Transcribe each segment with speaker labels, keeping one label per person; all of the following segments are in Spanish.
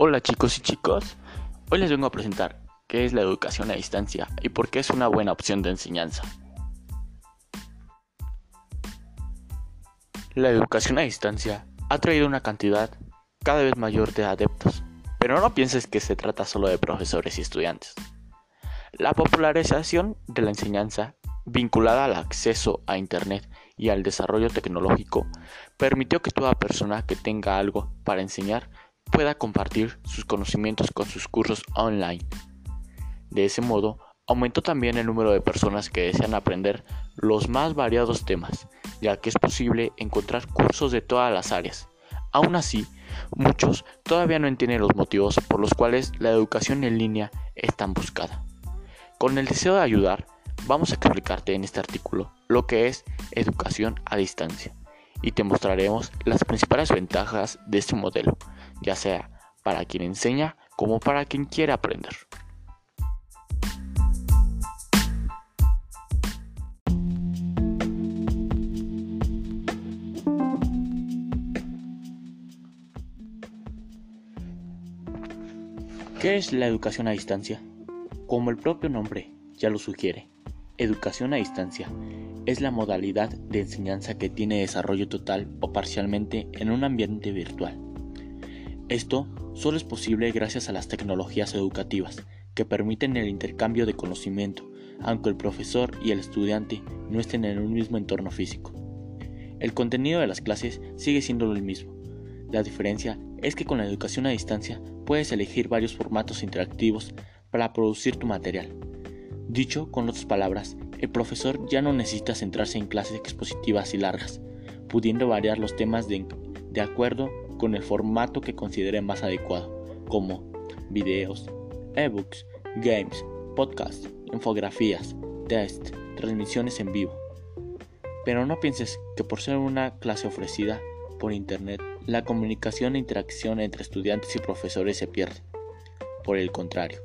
Speaker 1: Hola chicos y chicos, hoy les vengo a presentar qué es la educación a distancia y por qué es una buena opción de enseñanza. La educación a distancia ha traído una cantidad cada vez mayor de adeptos, pero no pienses que se trata solo de profesores y estudiantes. La popularización de la enseñanza vinculada al acceso a Internet y al desarrollo tecnológico permitió que toda persona que tenga algo para enseñar pueda compartir sus conocimientos con sus cursos online. De ese modo, aumentó también el número de personas que desean aprender los más variados temas, ya que es posible encontrar cursos de todas las áreas. Aún así, muchos todavía no entienden los motivos por los cuales la educación en línea es tan buscada. Con el deseo de ayudar, vamos a explicarte en este artículo lo que es educación a distancia y te mostraremos las principales ventajas de este modelo ya sea para quien enseña como para quien quiere aprender. ¿Qué es la educación a distancia? Como el propio nombre ya lo sugiere, educación a distancia es la modalidad de enseñanza que tiene desarrollo total o parcialmente en un ambiente virtual esto solo es posible gracias a las tecnologías educativas, que permiten el intercambio de conocimiento, aunque el profesor y el estudiante no estén en un mismo entorno físico. El contenido de las clases sigue siendo el mismo. La diferencia es que con la educación a distancia puedes elegir varios formatos interactivos para producir tu material. Dicho con otras palabras, el profesor ya no necesita centrarse en clases expositivas y largas, pudiendo variar los temas de, de acuerdo con el formato que considere más adecuado, como videos, ebooks, games, podcasts, infografías, test, transmisiones en vivo. Pero no pienses que por ser una clase ofrecida por internet, la comunicación e interacción entre estudiantes y profesores se pierde. Por el contrario,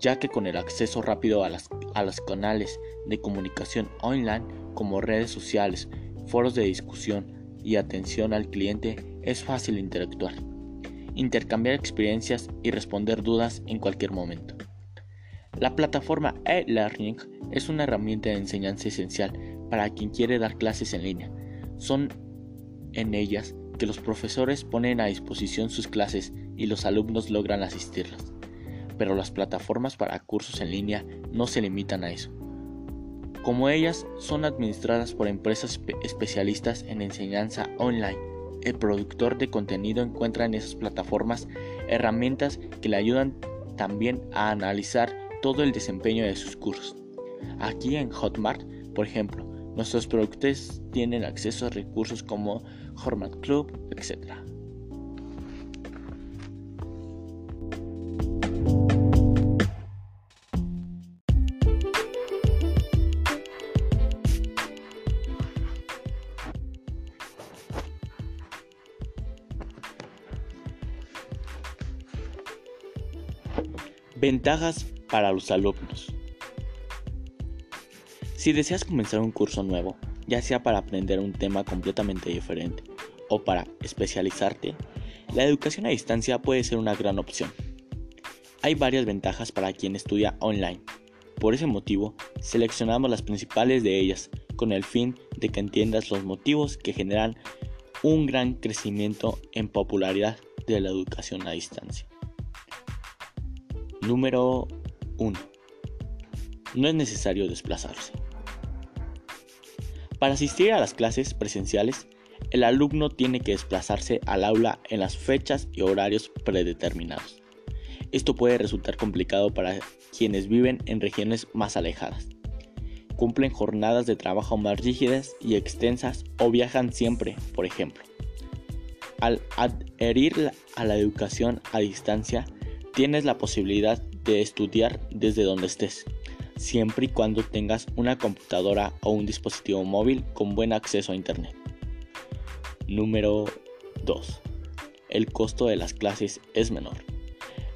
Speaker 1: ya que con el acceso rápido a, las, a los canales de comunicación online como redes sociales, foros de discusión y atención al cliente es fácil interactuar, intercambiar experiencias y responder dudas en cualquier momento. La plataforma e-learning es una herramienta de enseñanza esencial para quien quiere dar clases en línea. Son en ellas que los profesores ponen a disposición sus clases y los alumnos logran asistirlas. Pero las plataformas para cursos en línea no se limitan a eso. Como ellas son administradas por empresas especialistas en enseñanza online, el productor de contenido encuentra en esas plataformas herramientas que le ayudan también a analizar todo el desempeño de sus cursos. Aquí en Hotmart, por ejemplo, nuestros productores tienen acceso a recursos como Hotmart Club, etc. Ventajas para los alumnos. Si deseas comenzar un curso nuevo, ya sea para aprender un tema completamente diferente o para especializarte, la educación a distancia puede ser una gran opción. Hay varias ventajas para quien estudia online. Por ese motivo, seleccionamos las principales de ellas con el fin de que entiendas los motivos que generan un gran crecimiento en popularidad de la educación a distancia. Número 1. No es necesario desplazarse. Para asistir a las clases presenciales, el alumno tiene que desplazarse al aula en las fechas y horarios predeterminados. Esto puede resultar complicado para quienes viven en regiones más alejadas. Cumplen jornadas de trabajo más rígidas y extensas o viajan siempre, por ejemplo. Al adherir a la educación a distancia, tienes la posibilidad de estudiar desde donde estés, siempre y cuando tengas una computadora o un dispositivo móvil con buen acceso a Internet. Número 2. El costo de las clases es menor.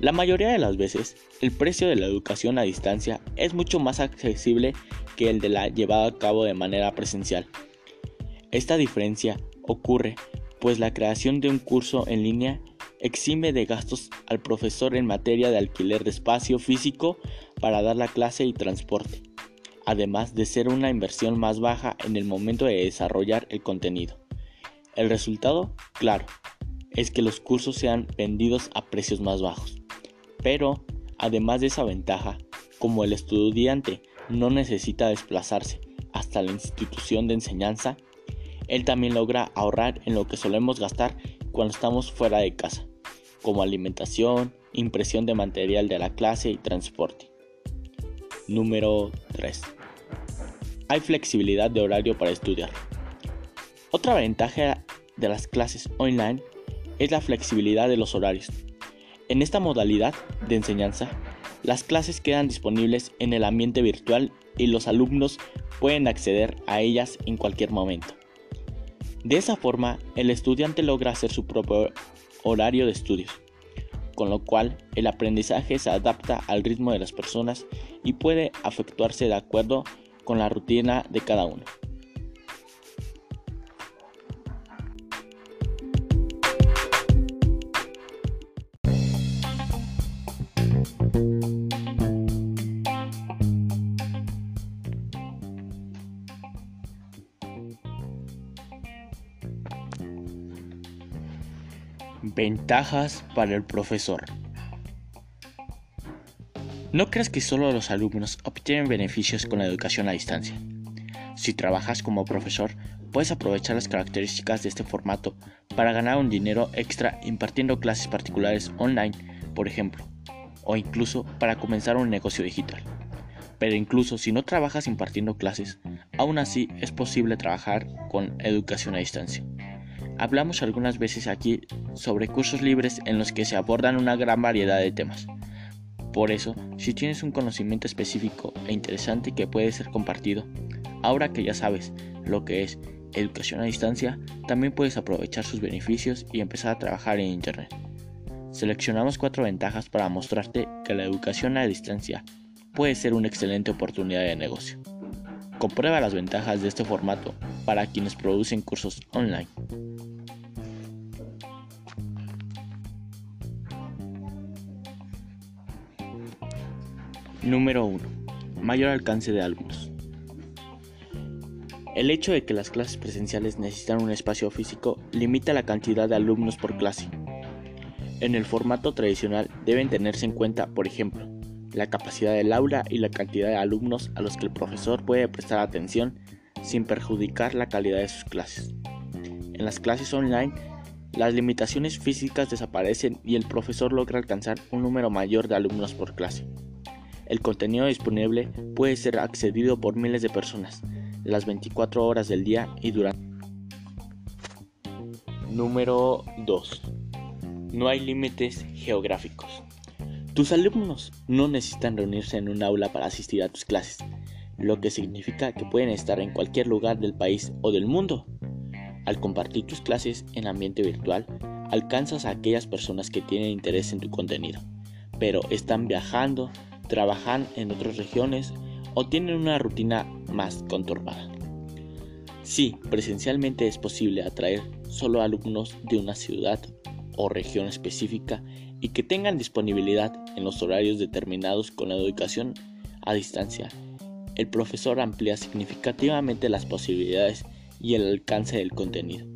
Speaker 1: La mayoría de las veces, el precio de la educación a distancia es mucho más accesible que el de la llevada a cabo de manera presencial. Esta diferencia ocurre pues la creación de un curso en línea exime de gastos al profesor en materia de alquiler de espacio físico para dar la clase y transporte, además de ser una inversión más baja en el momento de desarrollar el contenido. El resultado, claro, es que los cursos sean vendidos a precios más bajos. Pero, además de esa ventaja, como el estudiante no necesita desplazarse hasta la institución de enseñanza, él también logra ahorrar en lo que solemos gastar cuando estamos fuera de casa, como alimentación, impresión de material de la clase y transporte. Número 3. Hay flexibilidad de horario para estudiar. Otra ventaja de las clases online es la flexibilidad de los horarios. En esta modalidad de enseñanza, las clases quedan disponibles en el ambiente virtual y los alumnos pueden acceder a ellas en cualquier momento. De esa forma, el estudiante logra hacer su propio horario de estudios, con lo cual el aprendizaje se adapta al ritmo de las personas y puede afectuarse de acuerdo con la rutina de cada uno. Ventajas para el profesor. No creas que solo los alumnos obtienen beneficios con la educación a distancia. Si trabajas como profesor, puedes aprovechar las características de este formato para ganar un dinero extra impartiendo clases particulares online, por ejemplo, o incluso para comenzar un negocio digital. Pero incluso si no trabajas impartiendo clases, aún así es posible trabajar con educación a distancia. Hablamos algunas veces aquí sobre cursos libres en los que se abordan una gran variedad de temas. Por eso, si tienes un conocimiento específico e interesante que puede ser compartido, ahora que ya sabes lo que es educación a distancia, también puedes aprovechar sus beneficios y empezar a trabajar en Internet. Seleccionamos cuatro ventajas para mostrarte que la educación a distancia puede ser una excelente oportunidad de negocio. Comprueba las ventajas de este formato para quienes producen cursos online. Número 1. Mayor alcance de alumnos. El hecho de que las clases presenciales necesitan un espacio físico limita la cantidad de alumnos por clase. En el formato tradicional deben tenerse en cuenta, por ejemplo, la capacidad del aula y la cantidad de alumnos a los que el profesor puede prestar atención sin perjudicar la calidad de sus clases. En las clases online, las limitaciones físicas desaparecen y el profesor logra alcanzar un número mayor de alumnos por clase. El contenido disponible puede ser accedido por miles de personas, las 24 horas del día y durante. Número 2. No hay límites geográficos. Tus alumnos no necesitan reunirse en un aula para asistir a tus clases, lo que significa que pueden estar en cualquier lugar del país o del mundo. Al compartir tus clases en ambiente virtual, alcanzas a aquellas personas que tienen interés en tu contenido, pero están viajando, trabajan en otras regiones o tienen una rutina más conturbada. Sí, presencialmente es posible atraer solo alumnos de una ciudad o región específica y que tengan disponibilidad en los horarios determinados con la educación a distancia. El profesor amplía significativamente las posibilidades y el alcance del contenido,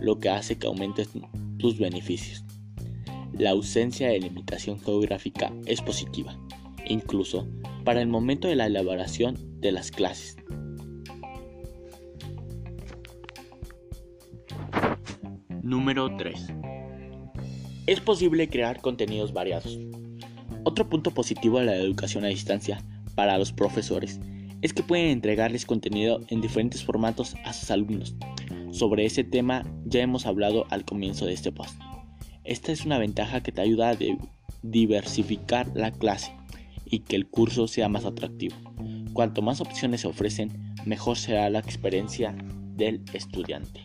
Speaker 1: lo que hace que aumenten tus beneficios. La ausencia de limitación geográfica es positiva incluso para el momento de la elaboración de las clases. Número 3. Es posible crear contenidos variados. Otro punto positivo de la educación a distancia para los profesores es que pueden entregarles contenido en diferentes formatos a sus alumnos. Sobre ese tema ya hemos hablado al comienzo de este post. Esta es una ventaja que te ayuda a diversificar la clase y que el curso sea más atractivo. Cuanto más opciones se ofrecen, mejor será la experiencia del estudiante.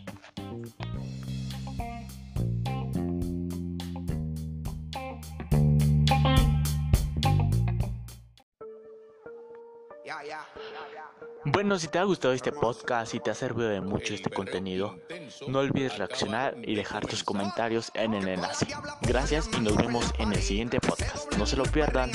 Speaker 1: Bueno, si te ha gustado este podcast y te ha servido de mucho este contenido, no olvides reaccionar y dejar tus comentarios en el enlace. Gracias y nos vemos en el siguiente podcast. No se lo pierdan.